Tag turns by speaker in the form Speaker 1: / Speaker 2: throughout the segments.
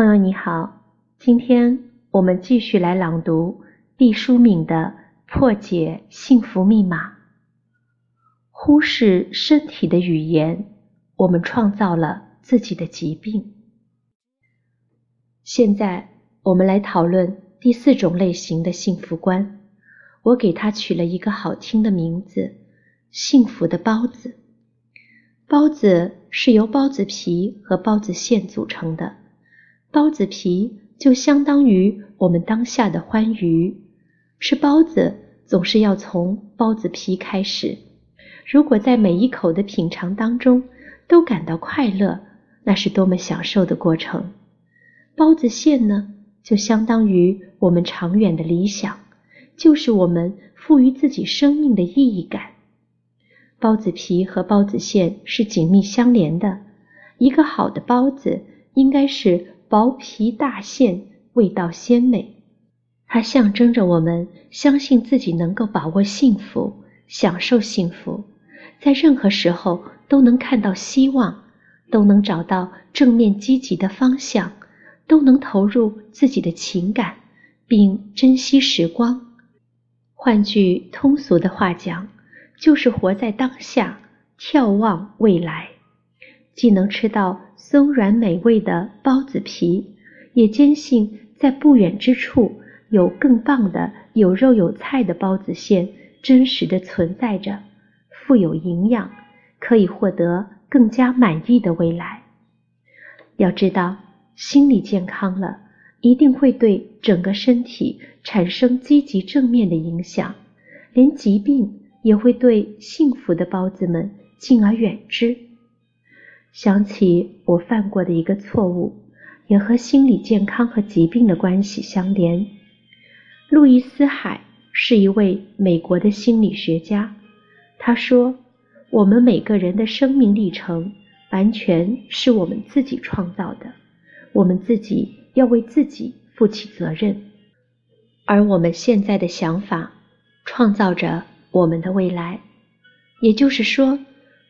Speaker 1: 朋友你好，今天我们继续来朗读毕淑敏的《破解幸福密码》。忽视身体的语言，我们创造了自己的疾病。现在我们来讨论第四种类型的幸福观，我给它取了一个好听的名字——幸福的包子。包子是由包子皮和包子馅组成的。包子皮就相当于我们当下的欢愉。吃包子总是要从包子皮开始。如果在每一口的品尝当中都感到快乐，那是多么享受的过程。包子馅呢，就相当于我们长远的理想，就是我们赋予自己生命的意义感。包子皮和包子馅是紧密相连的。一个好的包子应该是。薄皮大馅，味道鲜美，它象征着我们相信自己能够把握幸福，享受幸福，在任何时候都能看到希望，都能找到正面积极的方向，都能投入自己的情感，并珍惜时光。换句通俗的话讲，就是活在当下，眺望未来。既能吃到松软美味的包子皮，也坚信在不远之处有更棒的有肉有菜的包子馅真实的存在着，富有营养，可以获得更加满意的未来。要知道，心理健康了，一定会对整个身体产生积极正面的影响，连疾病也会对幸福的包子们敬而远之。想起我犯过的一个错误，也和心理健康和疾病的关系相连。路易斯·海是一位美国的心理学家，他说：“我们每个人的生命历程完全是我们自己创造的，我们自己要为自己负起责任。而我们现在的想法创造着我们的未来。也就是说，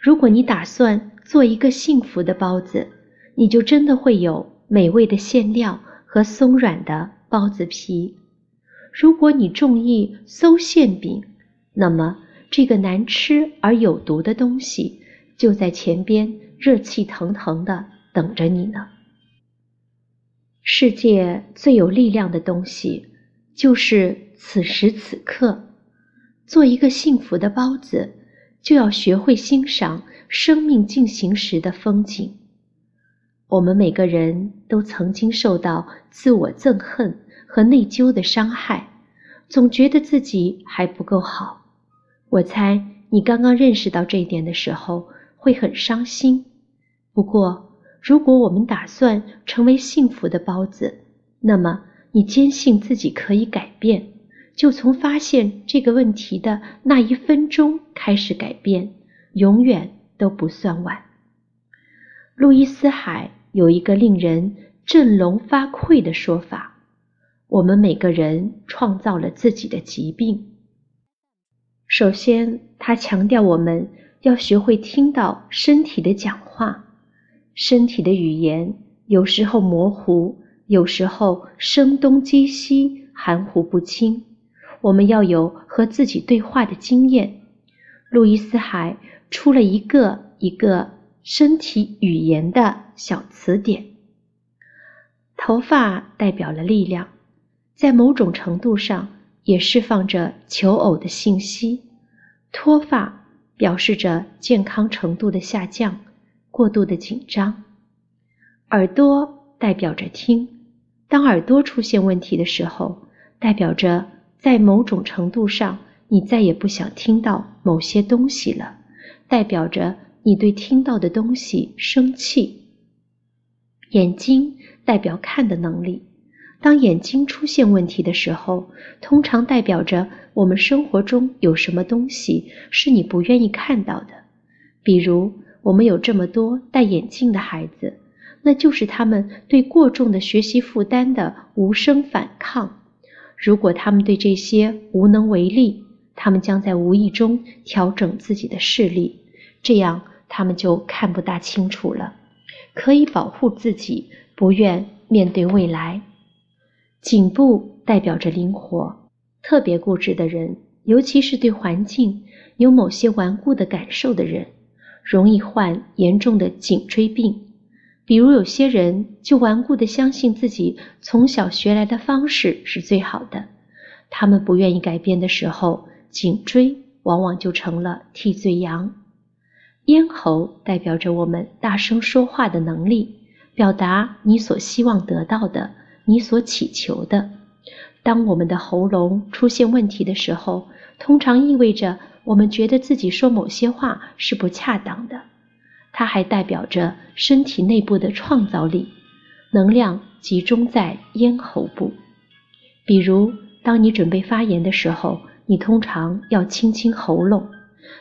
Speaker 1: 如果你打算……”做一个幸福的包子，你就真的会有美味的馅料和松软的包子皮。如果你中意馊馅饼，那么这个难吃而有毒的东西就在前边热气腾腾的等着你呢。世界最有力量的东西就是此时此刻。做一个幸福的包子，就要学会欣赏。生命进行时的风景，我们每个人都曾经受到自我憎恨和内疚的伤害，总觉得自己还不够好。我猜你刚刚认识到这一点的时候会很伤心。不过，如果我们打算成为幸福的包子，那么你坚信自己可以改变，就从发现这个问题的那一分钟开始改变，永远。都不算晚。路易斯·海有一个令人振聋发聩的说法：“我们每个人创造了自己的疾病。”首先，他强调我们要学会听到身体的讲话。身体的语言有时候模糊，有时候声东击西、含糊不清。我们要有和自己对话的经验。路易斯·海。出了一个一个身体语言的小词典。头发代表了力量，在某种程度上也释放着求偶的信息。脱发表示着健康程度的下降，过度的紧张。耳朵代表着听，当耳朵出现问题的时候，代表着在某种程度上你再也不想听到某些东西了。代表着你对听到的东西生气。眼睛代表看的能力，当眼睛出现问题的时候，通常代表着我们生活中有什么东西是你不愿意看到的。比如，我们有这么多戴眼镜的孩子，那就是他们对过重的学习负担的无声反抗。如果他们对这些无能为力，他们将在无意中调整自己的视力。这样，他们就看不大清楚了。可以保护自己，不愿面对未来。颈部代表着灵活，特别固执的人，尤其是对环境有某些顽固的感受的人，容易患严重的颈椎病。比如有些人就顽固地相信自己从小学来的方式是最好的，他们不愿意改变的时候，颈椎往往就成了替罪羊。咽喉代表着我们大声说话的能力，表达你所希望得到的，你所祈求的。当我们的喉咙出现问题的时候，通常意味着我们觉得自己说某些话是不恰当的。它还代表着身体内部的创造力，能量集中在咽喉部。比如，当你准备发言的时候，你通常要清清喉咙；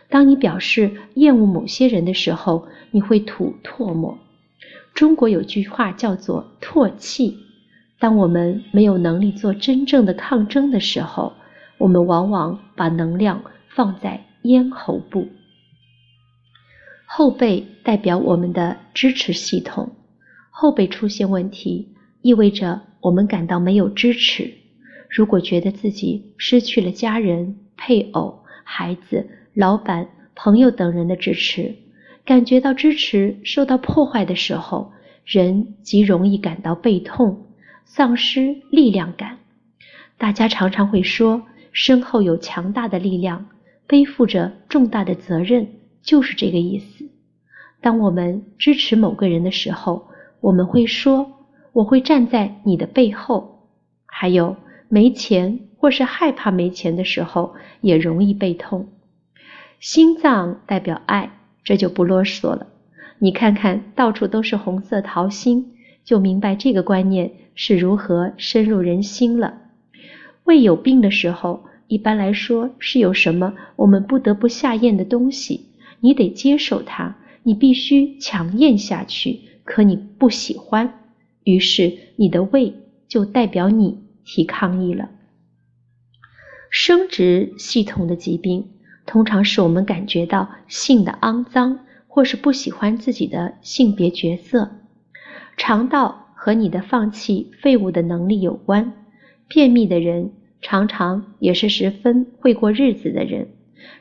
Speaker 1: 当你表示厌恶某些人的时候，你会吐唾沫。中国有句话叫做“唾弃”。当我们没有能力做真正的抗争的时候，我们往往把能量放在咽喉部。后背代表我们的支持系统，后背出现问题，意味着我们感到没有支持。如果觉得自己失去了家人、配偶、孩子、老板、朋友等人的支持，感觉到支持受到破坏的时候，人极容易感到背痛，丧失力量感。大家常常会说，身后有强大的力量，背负着重大的责任。就是这个意思。当我们支持某个人的时候，我们会说：“我会站在你的背后。”还有没钱或是害怕没钱的时候，也容易背痛。心脏代表爱，这就不啰嗦了。你看看到处都是红色桃心，就明白这个观念是如何深入人心了。胃有病的时候，一般来说是有什么我们不得不下咽的东西。你得接受它，你必须强咽下去。可你不喜欢，于是你的胃就代表你提抗议了。生殖系统的疾病通常使我们感觉到性的肮脏，或是不喜欢自己的性别角色。肠道和你的放弃废物的能力有关。便秘的人常常也是十分会过日子的人，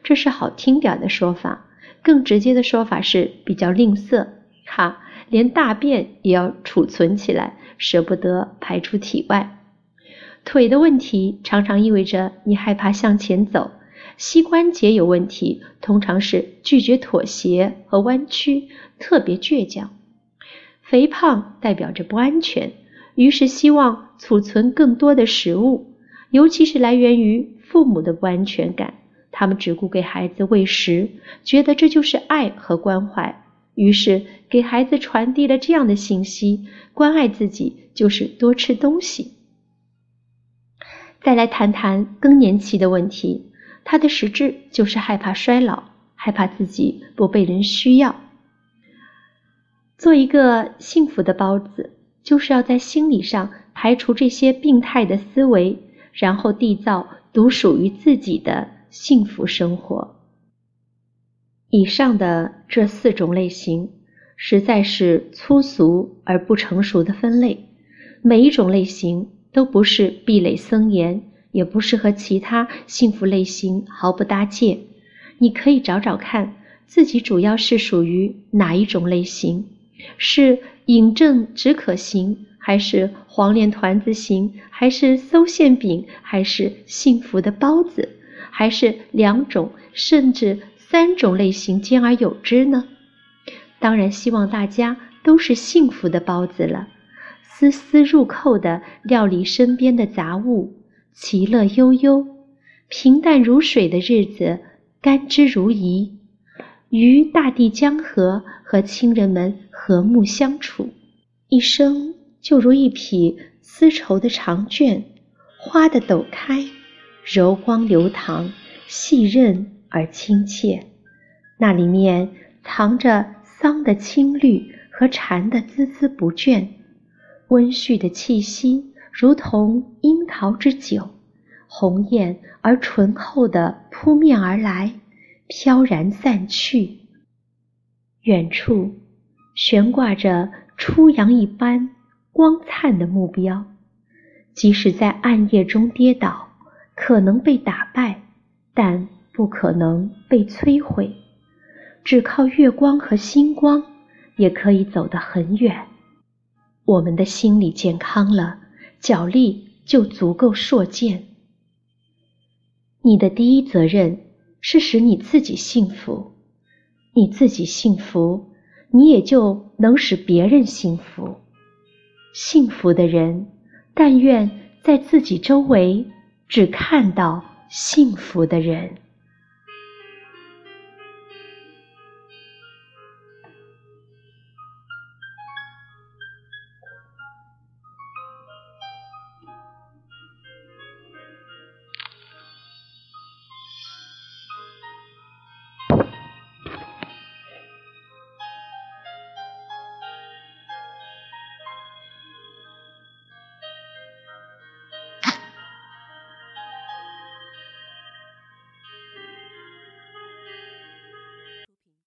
Speaker 1: 这是好听点的说法。更直接的说法是比较吝啬，哈，连大便也要储存起来，舍不得排出体外。腿的问题常常意味着你害怕向前走，膝关节有问题，通常是拒绝妥协和弯曲，特别倔强。肥胖代表着不安全，于是希望储存更多的食物，尤其是来源于父母的不安全感。他们只顾给孩子喂食，觉得这就是爱和关怀，于是给孩子传递了这样的信息：关爱自己就是多吃东西。再来谈谈更年期的问题，它的实质就是害怕衰老，害怕自己不被人需要。做一个幸福的包子，就是要在心理上排除这些病态的思维，然后缔造独属于自己的。幸福生活。以上的这四种类型，实在是粗俗而不成熟的分类。每一种类型都不是壁垒森严，也不是和其他幸福类型毫不搭界。你可以找找看，自己主要是属于哪一种类型？是饮鸩止渴型，还是黄连团子型，还是馊馅饼，还是幸福的包子？还是两种甚至三种类型兼而有之呢？当然，希望大家都是幸福的包子了，丝丝入扣的料理身边的杂物，其乐悠悠，平淡如水的日子，甘之如饴，与大地江河和亲人们和睦相处，一生就如一匹丝绸的长卷，花的抖开。柔光流淌，细润而亲切，那里面藏着桑的青绿和蝉的孜孜不倦，温煦的气息如同樱桃之酒，红艳而醇厚的扑面而来，飘然散去。远处悬挂着初阳一般光灿的目标，即使在暗夜中跌倒，可能被打败，但不可能被摧毁。只靠月光和星光，也可以走得很远。我们的心理健康了，脚力就足够硕健。你的第一责任是使你自己幸福，你自己幸福，你也就能使别人幸福。幸福的人，但愿在自己周围只看到幸福的人。